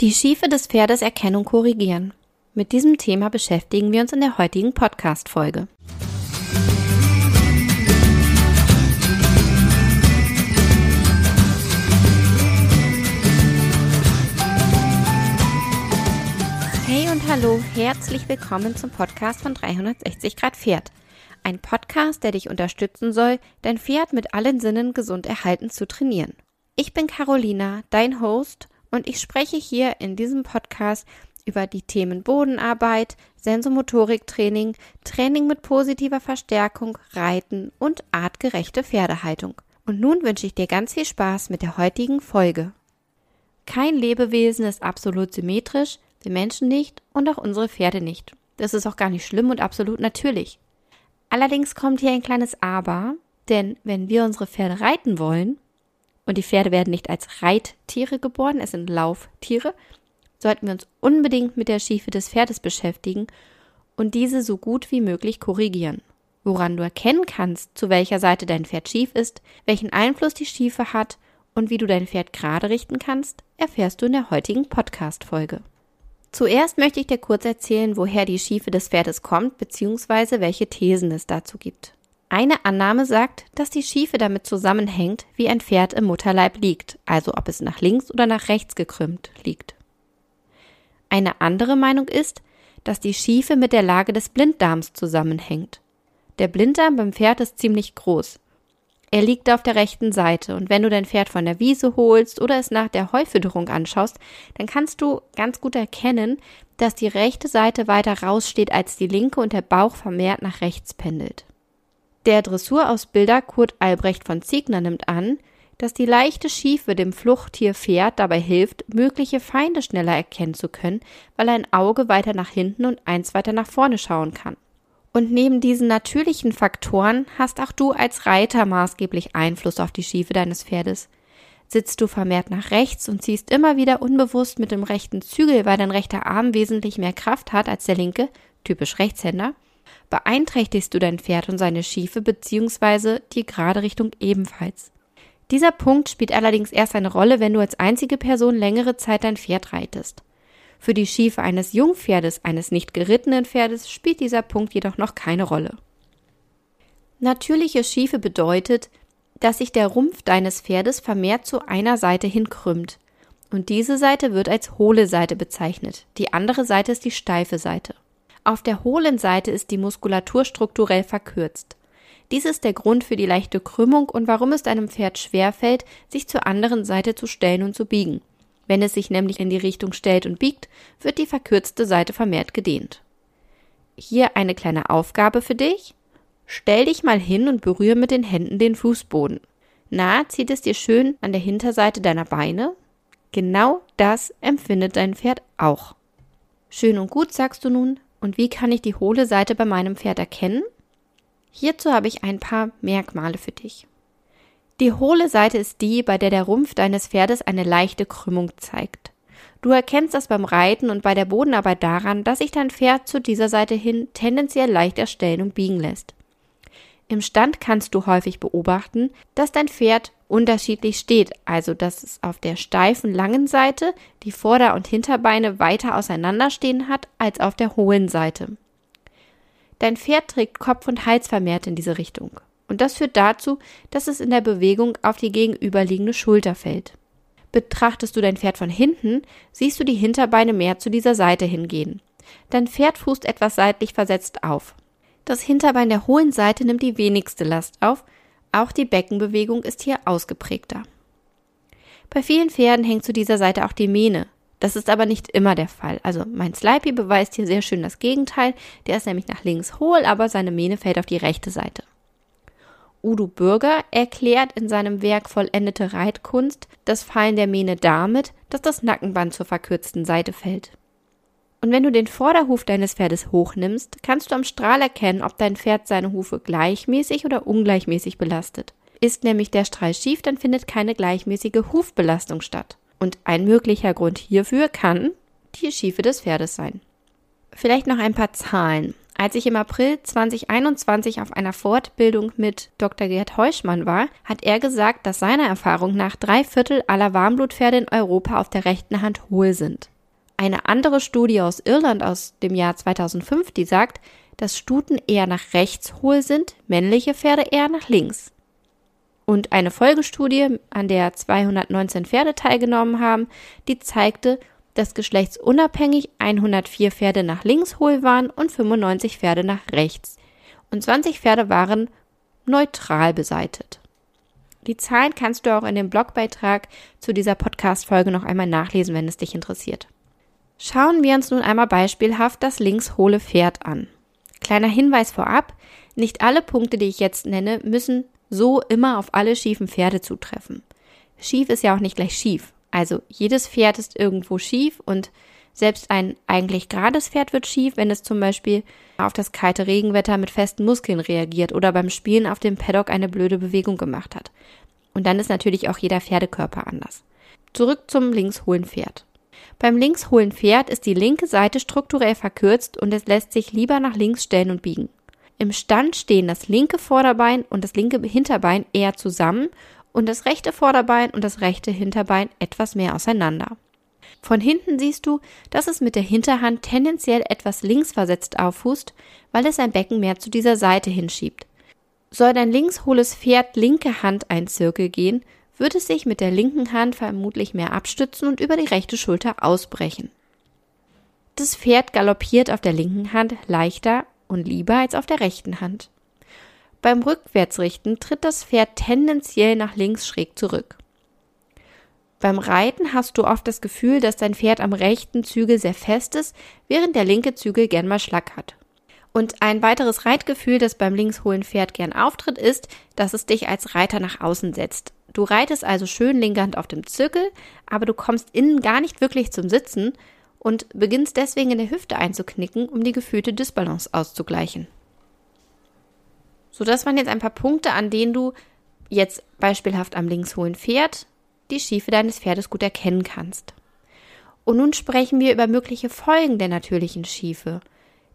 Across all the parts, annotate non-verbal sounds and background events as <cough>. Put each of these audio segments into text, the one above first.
Die Schiefe des Pferdes erkennen und korrigieren. Mit diesem Thema beschäftigen wir uns in der heutigen Podcast-Folge. Hey und hallo, herzlich willkommen zum Podcast von 360 Grad Pferd. Ein Podcast, der dich unterstützen soll, dein Pferd mit allen Sinnen gesund erhalten zu trainieren. Ich bin Carolina, dein Host und ich spreche hier in diesem Podcast über die Themen Bodenarbeit, Sensomotoriktraining, Training mit positiver Verstärkung, Reiten und artgerechte Pferdehaltung. Und nun wünsche ich dir ganz viel Spaß mit der heutigen Folge. Kein Lebewesen ist absolut symmetrisch, wir Menschen nicht und auch unsere Pferde nicht. Das ist auch gar nicht schlimm und absolut natürlich. Allerdings kommt hier ein kleines Aber, denn wenn wir unsere Pferde reiten wollen, und die Pferde werden nicht als Reittiere geboren, es sind Lauftiere, sollten wir uns unbedingt mit der Schiefe des Pferdes beschäftigen und diese so gut wie möglich korrigieren. Woran du erkennen kannst, zu welcher Seite dein Pferd schief ist, welchen Einfluss die Schiefe hat und wie du dein Pferd gerade richten kannst, erfährst du in der heutigen Podcast-Folge. Zuerst möchte ich dir kurz erzählen, woher die Schiefe des Pferdes kommt, beziehungsweise welche Thesen es dazu gibt. Eine Annahme sagt, dass die Schiefe damit zusammenhängt, wie ein Pferd im Mutterleib liegt, also ob es nach links oder nach rechts gekrümmt liegt. Eine andere Meinung ist, dass die Schiefe mit der Lage des Blinddarms zusammenhängt. Der Blinddarm beim Pferd ist ziemlich groß. Er liegt auf der rechten Seite und wenn du dein Pferd von der Wiese holst oder es nach der Heufütterung anschaust, dann kannst du ganz gut erkennen, dass die rechte Seite weiter raussteht als die linke und der Bauch vermehrt nach rechts pendelt. Der Dressurausbilder Kurt Albrecht von Ziegner nimmt an, dass die leichte Schiefe dem Fluchttier Pferd dabei hilft, mögliche Feinde schneller erkennen zu können, weil ein Auge weiter nach hinten und eins weiter nach vorne schauen kann. Und neben diesen natürlichen Faktoren hast auch du als Reiter maßgeblich Einfluss auf die Schiefe deines Pferdes. Sitzt du vermehrt nach rechts und ziehst immer wieder unbewusst mit dem rechten Zügel, weil dein rechter Arm wesentlich mehr Kraft hat als der linke, typisch Rechtshänder, beeinträchtigst du dein Pferd und seine Schiefe bzw. die gerade Richtung ebenfalls. Dieser Punkt spielt allerdings erst eine Rolle, wenn du als einzige Person längere Zeit dein Pferd reitest. Für die Schiefe eines Jungpferdes, eines nicht gerittenen Pferdes, spielt dieser Punkt jedoch noch keine Rolle. Natürliche Schiefe bedeutet, dass sich der Rumpf deines Pferdes vermehrt zu einer Seite hin krümmt. Und diese Seite wird als hohle Seite bezeichnet. Die andere Seite ist die steife Seite. Auf der hohlen Seite ist die Muskulatur strukturell verkürzt. Dies ist der Grund für die leichte Krümmung und warum es einem Pferd schwerfällt, sich zur anderen Seite zu stellen und zu biegen. Wenn es sich nämlich in die Richtung stellt und biegt, wird die verkürzte Seite vermehrt gedehnt. Hier eine kleine Aufgabe für dich. Stell dich mal hin und berühre mit den Händen den Fußboden. Na, zieht es dir schön an der Hinterseite deiner Beine? Genau das empfindet dein Pferd auch. Schön und gut, sagst du nun, und wie kann ich die hohle Seite bei meinem Pferd erkennen? Hierzu habe ich ein paar Merkmale für dich. Die hohle Seite ist die, bei der der Rumpf deines Pferdes eine leichte Krümmung zeigt. Du erkennst das beim Reiten und bei der Bodenarbeit daran, dass sich dein Pferd zu dieser Seite hin tendenziell leicht erstellen und biegen lässt. Im Stand kannst du häufig beobachten, dass dein Pferd unterschiedlich steht, also dass es auf der steifen langen Seite die Vorder- und Hinterbeine weiter auseinanderstehen hat als auf der hohen Seite. Dein Pferd trägt Kopf und Hals vermehrt in diese Richtung. Und das führt dazu, dass es in der Bewegung auf die gegenüberliegende Schulter fällt. Betrachtest du dein Pferd von hinten, siehst du die Hinterbeine mehr zu dieser Seite hingehen. Dein Pferd fußt etwas seitlich versetzt auf. Das Hinterbein der hohen Seite nimmt die wenigste Last auf, auch die Beckenbewegung ist hier ausgeprägter. Bei vielen Pferden hängt zu dieser Seite auch die Mähne. Das ist aber nicht immer der Fall. Also mein Slipey beweist hier sehr schön das Gegenteil. Der ist nämlich nach links hohl, aber seine Mähne fällt auf die rechte Seite. Udo Bürger erklärt in seinem Werk Vollendete Reitkunst das Fallen der Mähne damit, dass das Nackenband zur verkürzten Seite fällt. Und wenn du den Vorderhuf deines Pferdes hochnimmst, kannst du am Strahl erkennen, ob dein Pferd seine Hufe gleichmäßig oder ungleichmäßig belastet. Ist nämlich der Strahl schief, dann findet keine gleichmäßige Hufbelastung statt. Und ein möglicher Grund hierfür kann die Schiefe des Pferdes sein. Vielleicht noch ein paar Zahlen. Als ich im April 2021 auf einer Fortbildung mit Dr. Gerd Heuschmann war, hat er gesagt, dass seiner Erfahrung nach drei Viertel aller Warmbblutpferde in Europa auf der rechten Hand hohl sind. Eine andere Studie aus Irland aus dem Jahr 2005, die sagt, dass Stuten eher nach rechts hohl sind, männliche Pferde eher nach links. Und eine Folgestudie, an der 219 Pferde teilgenommen haben, die zeigte, dass geschlechtsunabhängig 104 Pferde nach links hohl waren und 95 Pferde nach rechts. Und 20 Pferde waren neutral beseitet. Die Zahlen kannst du auch in dem Blogbeitrag zu dieser Podcast-Folge noch einmal nachlesen, wenn es dich interessiert. Schauen wir uns nun einmal beispielhaft das linkshohle Pferd an. Kleiner Hinweis vorab, nicht alle Punkte, die ich jetzt nenne, müssen so immer auf alle schiefen Pferde zutreffen. Schief ist ja auch nicht gleich schief. Also jedes Pferd ist irgendwo schief und selbst ein eigentlich gerades Pferd wird schief, wenn es zum Beispiel auf das kalte Regenwetter mit festen Muskeln reagiert oder beim Spielen auf dem Paddock eine blöde Bewegung gemacht hat. Und dann ist natürlich auch jeder Pferdekörper anders. Zurück zum linkshohlen Pferd. Beim linkshohlen Pferd ist die linke Seite strukturell verkürzt und es lässt sich lieber nach links stellen und biegen. Im Stand stehen das linke Vorderbein und das linke Hinterbein eher zusammen und das rechte Vorderbein und das rechte Hinterbein etwas mehr auseinander. Von hinten siehst du, dass es mit der Hinterhand tendenziell etwas links versetzt auffußt, weil es sein Becken mehr zu dieser Seite hinschiebt. Soll dein linkshohles Pferd linke Hand ein Zirkel gehen, wird es sich mit der linken Hand vermutlich mehr abstützen und über die rechte Schulter ausbrechen. Das Pferd galoppiert auf der linken Hand leichter und lieber als auf der rechten Hand. Beim Rückwärtsrichten tritt das Pferd tendenziell nach links schräg zurück. Beim Reiten hast du oft das Gefühl, dass dein Pferd am rechten Zügel sehr fest ist, während der linke Zügel gern mal Schlack hat. Und ein weiteres Reitgefühl, das beim linkshohlen Pferd gern auftritt, ist, dass es dich als Reiter nach außen setzt. Du reitest also schön linke Hand auf dem Zirkel, aber du kommst innen gar nicht wirklich zum Sitzen und beginnst deswegen in der Hüfte einzuknicken, um die gefühlte Disbalance auszugleichen. So, das waren jetzt ein paar Punkte, an denen du jetzt beispielhaft am linkshohlen Pferd die Schiefe deines Pferdes gut erkennen kannst. Und nun sprechen wir über mögliche Folgen der natürlichen Schiefe.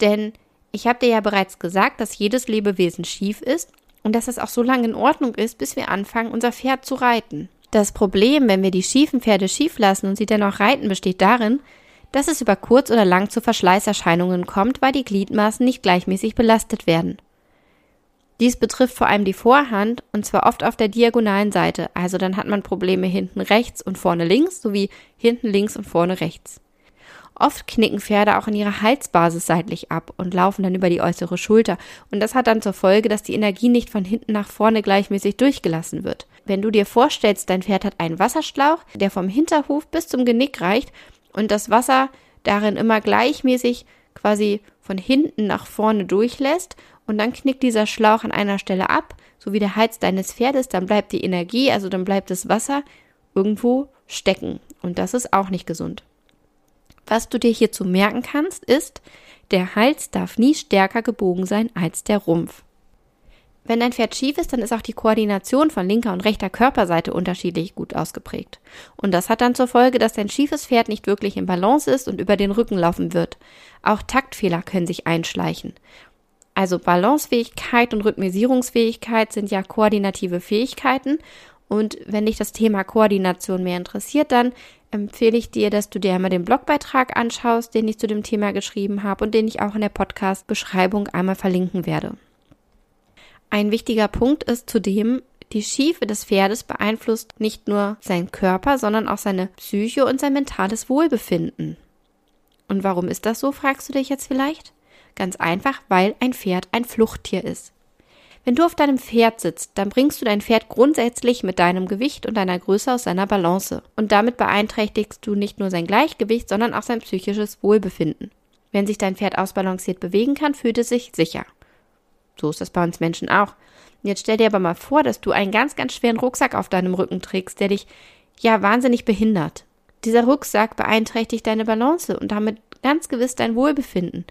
Denn ich habe dir ja bereits gesagt, dass jedes Lebewesen schief ist und dass es auch so lange in Ordnung ist, bis wir anfangen, unser Pferd zu reiten. Das Problem, wenn wir die schiefen Pferde schief lassen und sie dennoch reiten, besteht darin, dass es über kurz oder lang zu Verschleißerscheinungen kommt, weil die Gliedmaßen nicht gleichmäßig belastet werden. Dies betrifft vor allem die Vorhand und zwar oft auf der diagonalen Seite, also dann hat man Probleme hinten rechts und vorne links sowie hinten links und vorne rechts. Oft knicken Pferde auch in ihrer Halsbasis seitlich ab und laufen dann über die äußere Schulter. Und das hat dann zur Folge, dass die Energie nicht von hinten nach vorne gleichmäßig durchgelassen wird. Wenn du dir vorstellst, dein Pferd hat einen Wasserschlauch, der vom Hinterhuf bis zum Genick reicht und das Wasser darin immer gleichmäßig quasi von hinten nach vorne durchlässt und dann knickt dieser Schlauch an einer Stelle ab, so wie der Hals deines Pferdes, dann bleibt die Energie, also dann bleibt das Wasser irgendwo stecken. Und das ist auch nicht gesund. Was du dir hierzu merken kannst, ist, der Hals darf nie stärker gebogen sein als der Rumpf. Wenn dein Pferd schief ist, dann ist auch die Koordination von linker und rechter Körperseite unterschiedlich gut ausgeprägt. Und das hat dann zur Folge, dass dein schiefes Pferd nicht wirklich in Balance ist und über den Rücken laufen wird. Auch Taktfehler können sich einschleichen. Also Balancefähigkeit und Rhythmisierungsfähigkeit sind ja koordinative Fähigkeiten. Und wenn dich das Thema Koordination mehr interessiert, dann empfehle ich dir, dass du dir einmal den Blogbeitrag anschaust, den ich zu dem Thema geschrieben habe und den ich auch in der Podcast-Beschreibung einmal verlinken werde. Ein wichtiger Punkt ist zudem, die Schiefe des Pferdes beeinflusst nicht nur seinen Körper, sondern auch seine Psyche und sein mentales Wohlbefinden. Und warum ist das so, fragst du dich jetzt vielleicht? Ganz einfach, weil ein Pferd ein Fluchttier ist. Wenn du auf deinem Pferd sitzt, dann bringst du dein Pferd grundsätzlich mit deinem Gewicht und deiner Größe aus seiner Balance. Und damit beeinträchtigst du nicht nur sein Gleichgewicht, sondern auch sein psychisches Wohlbefinden. Wenn sich dein Pferd ausbalanciert bewegen kann, fühlt es sich sicher. So ist das bei uns Menschen auch. Jetzt stell dir aber mal vor, dass du einen ganz, ganz schweren Rucksack auf deinem Rücken trägst, der dich ja wahnsinnig behindert. Dieser Rucksack beeinträchtigt deine Balance und damit ganz gewiss dein Wohlbefinden.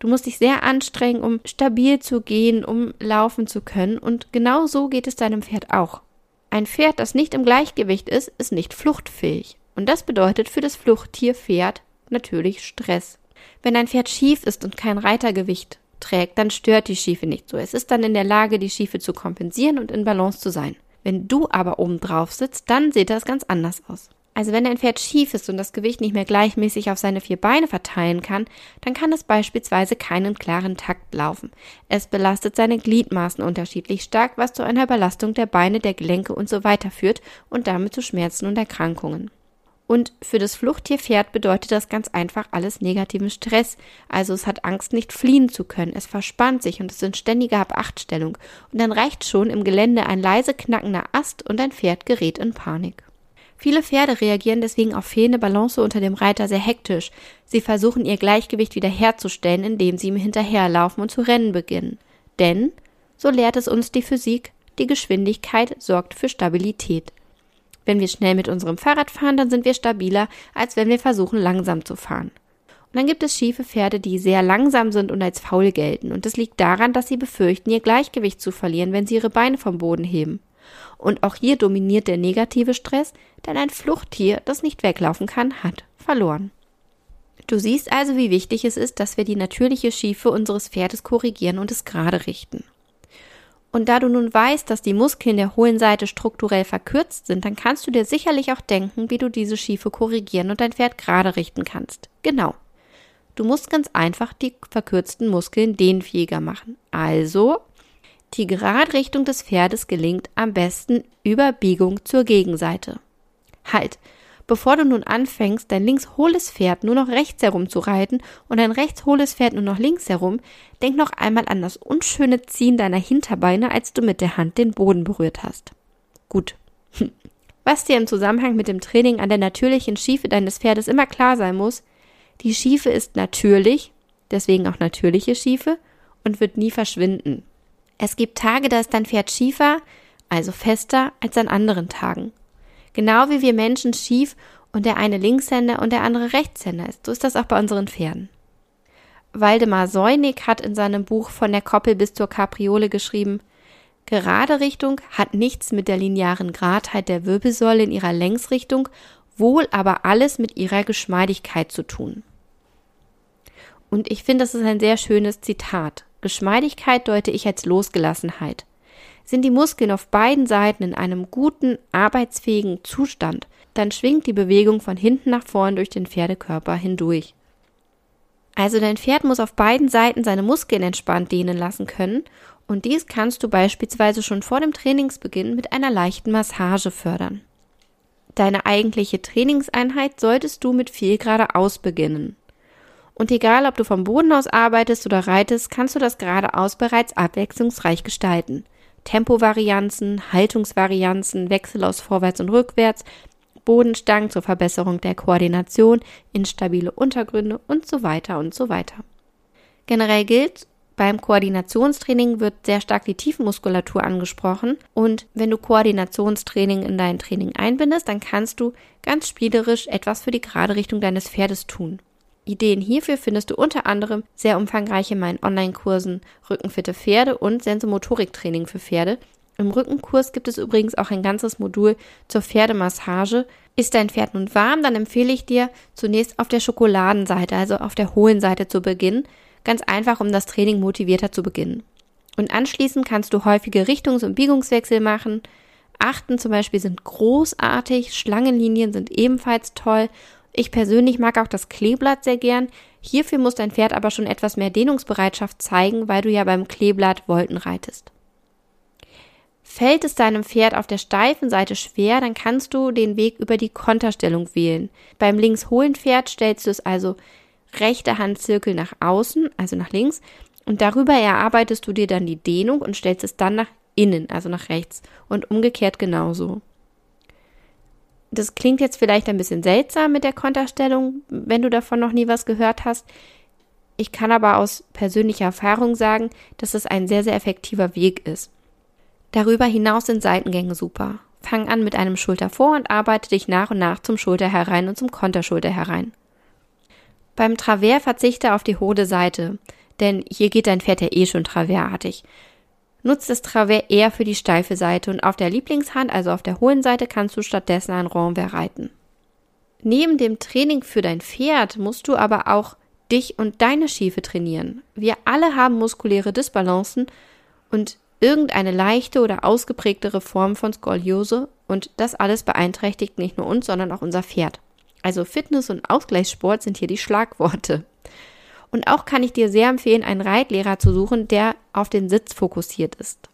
Du musst dich sehr anstrengen, um stabil zu gehen, um laufen zu können. Und genau so geht es deinem Pferd auch. Ein Pferd, das nicht im Gleichgewicht ist, ist nicht fluchtfähig. Und das bedeutet für das Fluchttier Pferd natürlich Stress. Wenn ein Pferd schief ist und kein Reitergewicht trägt, dann stört die Schiefe nicht so. Es ist dann in der Lage, die Schiefe zu kompensieren und in Balance zu sein. Wenn du aber oben drauf sitzt, dann sieht das ganz anders aus. Also wenn dein Pferd schief ist und das Gewicht nicht mehr gleichmäßig auf seine vier Beine verteilen kann, dann kann es beispielsweise keinen klaren Takt laufen. Es belastet seine Gliedmaßen unterschiedlich stark, was zu einer Überlastung der Beine, der Gelenke und so weiter führt und damit zu Schmerzen und Erkrankungen. Und für das Fluchttierpferd bedeutet das ganz einfach alles negativen Stress. Also es hat Angst, nicht fliehen zu können. Es verspannt sich und es ist in ständiger Habachtstellung. Und dann reicht schon im Gelände ein leise knackender Ast und ein Pferd gerät in Panik. Viele Pferde reagieren deswegen auf fehlende Balance unter dem Reiter sehr hektisch. Sie versuchen ihr Gleichgewicht wiederherzustellen, indem sie ihm hinterherlaufen und zu rennen beginnen. Denn, so lehrt es uns die Physik, die Geschwindigkeit sorgt für Stabilität. Wenn wir schnell mit unserem Fahrrad fahren, dann sind wir stabiler, als wenn wir versuchen, langsam zu fahren. Und dann gibt es schiefe Pferde, die sehr langsam sind und als faul gelten. Und das liegt daran, dass sie befürchten, ihr Gleichgewicht zu verlieren, wenn sie ihre Beine vom Boden heben. Und auch hier dominiert der negative Stress, denn ein Fluchttier, das nicht weglaufen kann, hat verloren. Du siehst also, wie wichtig es ist, dass wir die natürliche Schiefe unseres Pferdes korrigieren und es gerade richten. Und da du nun weißt, dass die Muskeln der hohlen Seite strukturell verkürzt sind, dann kannst du dir sicherlich auch denken, wie du diese Schiefe korrigieren und dein Pferd gerade richten kannst. Genau. Du musst ganz einfach die verkürzten Muskeln dehnfähiger machen. Also, die Geradrichtung des Pferdes gelingt am besten über Biegung zur Gegenseite. Halt, Bevor du nun anfängst, dein links hohles Pferd nur noch rechts herum zu reiten und dein rechts hohles Pferd nur noch links herum, denk noch einmal an das unschöne Ziehen deiner Hinterbeine, als du mit der Hand den Boden berührt hast. Gut. <laughs> Was dir im Zusammenhang mit dem Training an der natürlichen Schiefe deines Pferdes immer klar sein muss, die Schiefe ist natürlich, deswegen auch natürliche Schiefe, und wird nie verschwinden. Es gibt Tage, da ist dein Pferd schiefer, also fester, als an anderen Tagen. Genau wie wir Menschen schief und der eine Linkshänder und der andere Rechtshänder ist. So ist das auch bei unseren Pferden. Waldemar Seunig hat in seinem Buch von der Koppel bis zur Kapriole geschrieben, Gerade Richtung hat nichts mit der linearen Gradheit der Wirbelsäule in ihrer Längsrichtung, wohl aber alles mit ihrer Geschmeidigkeit zu tun. Und ich finde, das ist ein sehr schönes Zitat. Geschmeidigkeit deute ich als Losgelassenheit. Sind die Muskeln auf beiden Seiten in einem guten, arbeitsfähigen Zustand, dann schwingt die Bewegung von hinten nach vorn durch den Pferdekörper hindurch. Also dein Pferd muss auf beiden Seiten seine Muskeln entspannt dehnen lassen können und dies kannst du beispielsweise schon vor dem Trainingsbeginn mit einer leichten Massage fördern. Deine eigentliche Trainingseinheit solltest du mit viel geradeaus beginnen. Und egal, ob du vom Boden aus arbeitest oder reitest, kannst du das geradeaus bereits abwechslungsreich gestalten. Tempovarianzen, Haltungsvarianzen, Wechsel aus Vorwärts und Rückwärts, Bodenstangen zur Verbesserung der Koordination, instabile Untergründe und so weiter und so weiter. Generell gilt, beim Koordinationstraining wird sehr stark die Tiefenmuskulatur angesprochen und wenn du Koordinationstraining in dein Training einbindest, dann kannst du ganz spielerisch etwas für die gerade Richtung deines Pferdes tun. Ideen hierfür findest du unter anderem sehr umfangreich in meinen Online-Kursen Rückenfitte Pferde und Sensomotoriktraining für Pferde. Im Rückenkurs gibt es übrigens auch ein ganzes Modul zur Pferdemassage. Ist dein Pferd nun warm, dann empfehle ich dir zunächst auf der Schokoladenseite, also auf der hohlen Seite zu beginnen. Ganz einfach, um das Training motivierter zu beginnen. Und anschließend kannst du häufige Richtungs- und Biegungswechsel machen. Achten zum Beispiel sind großartig, Schlangenlinien sind ebenfalls toll ich persönlich mag auch das Kleeblatt sehr gern. Hierfür muss dein Pferd aber schon etwas mehr Dehnungsbereitschaft zeigen, weil du ja beim Kleeblatt Wolten reitest. Fällt es deinem Pferd auf der steifen Seite schwer, dann kannst du den Weg über die Konterstellung wählen. Beim links hohlen Pferd stellst du es also rechte Handzirkel nach außen, also nach links, und darüber erarbeitest du dir dann die Dehnung und stellst es dann nach innen, also nach rechts, und umgekehrt genauso das klingt jetzt vielleicht ein bisschen seltsam mit der Konterstellung, wenn du davon noch nie was gehört hast. Ich kann aber aus persönlicher Erfahrung sagen, dass es ein sehr, sehr effektiver Weg ist. Darüber hinaus sind Seitengänge super. Fang an mit einem Schulter vor und arbeite dich nach und nach zum Schulter herein und zum Konterschulter herein. Beim Travers verzichte auf die hohe Seite, denn hier geht dein Pferd ja eh schon traversartig. Nutzt das Travers eher für die steife Seite und auf der Lieblingshand, also auf der hohen Seite, kannst du stattdessen ein Renvers reiten. Neben dem Training für dein Pferd musst du aber auch dich und deine Schiefe trainieren. Wir alle haben muskuläre Disbalancen und irgendeine leichte oder ausgeprägtere Form von Skoliose und das alles beeinträchtigt nicht nur uns, sondern auch unser Pferd. Also Fitness und Ausgleichssport sind hier die Schlagworte. Und auch kann ich dir sehr empfehlen, einen Reitlehrer zu suchen, der auf den Sitz fokussiert ist.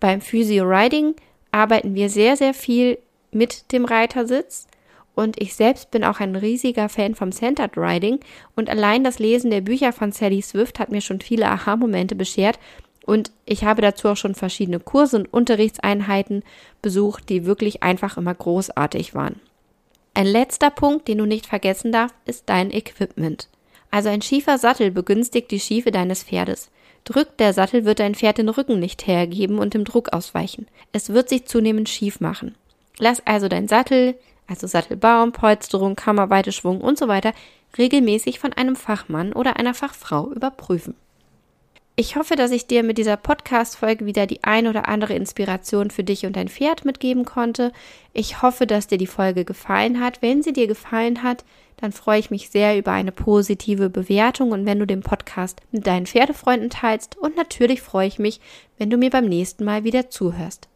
Beim Physio Riding arbeiten wir sehr, sehr viel mit dem Reitersitz. Und ich selbst bin auch ein riesiger Fan vom Centered Riding. Und allein das Lesen der Bücher von Sally Swift hat mir schon viele Aha-Momente beschert. Und ich habe dazu auch schon verschiedene Kurse und Unterrichtseinheiten besucht, die wirklich einfach immer großartig waren. Ein letzter Punkt, den du nicht vergessen darfst, ist dein Equipment. Also ein schiefer Sattel begünstigt die Schiefe deines Pferdes. Drückt der Sattel, wird dein Pferd den Rücken nicht hergeben und dem Druck ausweichen. Es wird sich zunehmend schief machen. Lass also dein Sattel, also Sattelbaum, Polsterung, Kammerweite, Schwung und so weiter, regelmäßig von einem Fachmann oder einer Fachfrau überprüfen. Ich hoffe, dass ich dir mit dieser Podcast-Folge wieder die ein oder andere Inspiration für dich und dein Pferd mitgeben konnte. Ich hoffe, dass dir die Folge gefallen hat. Wenn sie dir gefallen hat, dann freue ich mich sehr über eine positive Bewertung und wenn du den Podcast mit deinen Pferdefreunden teilst. Und natürlich freue ich mich, wenn du mir beim nächsten Mal wieder zuhörst.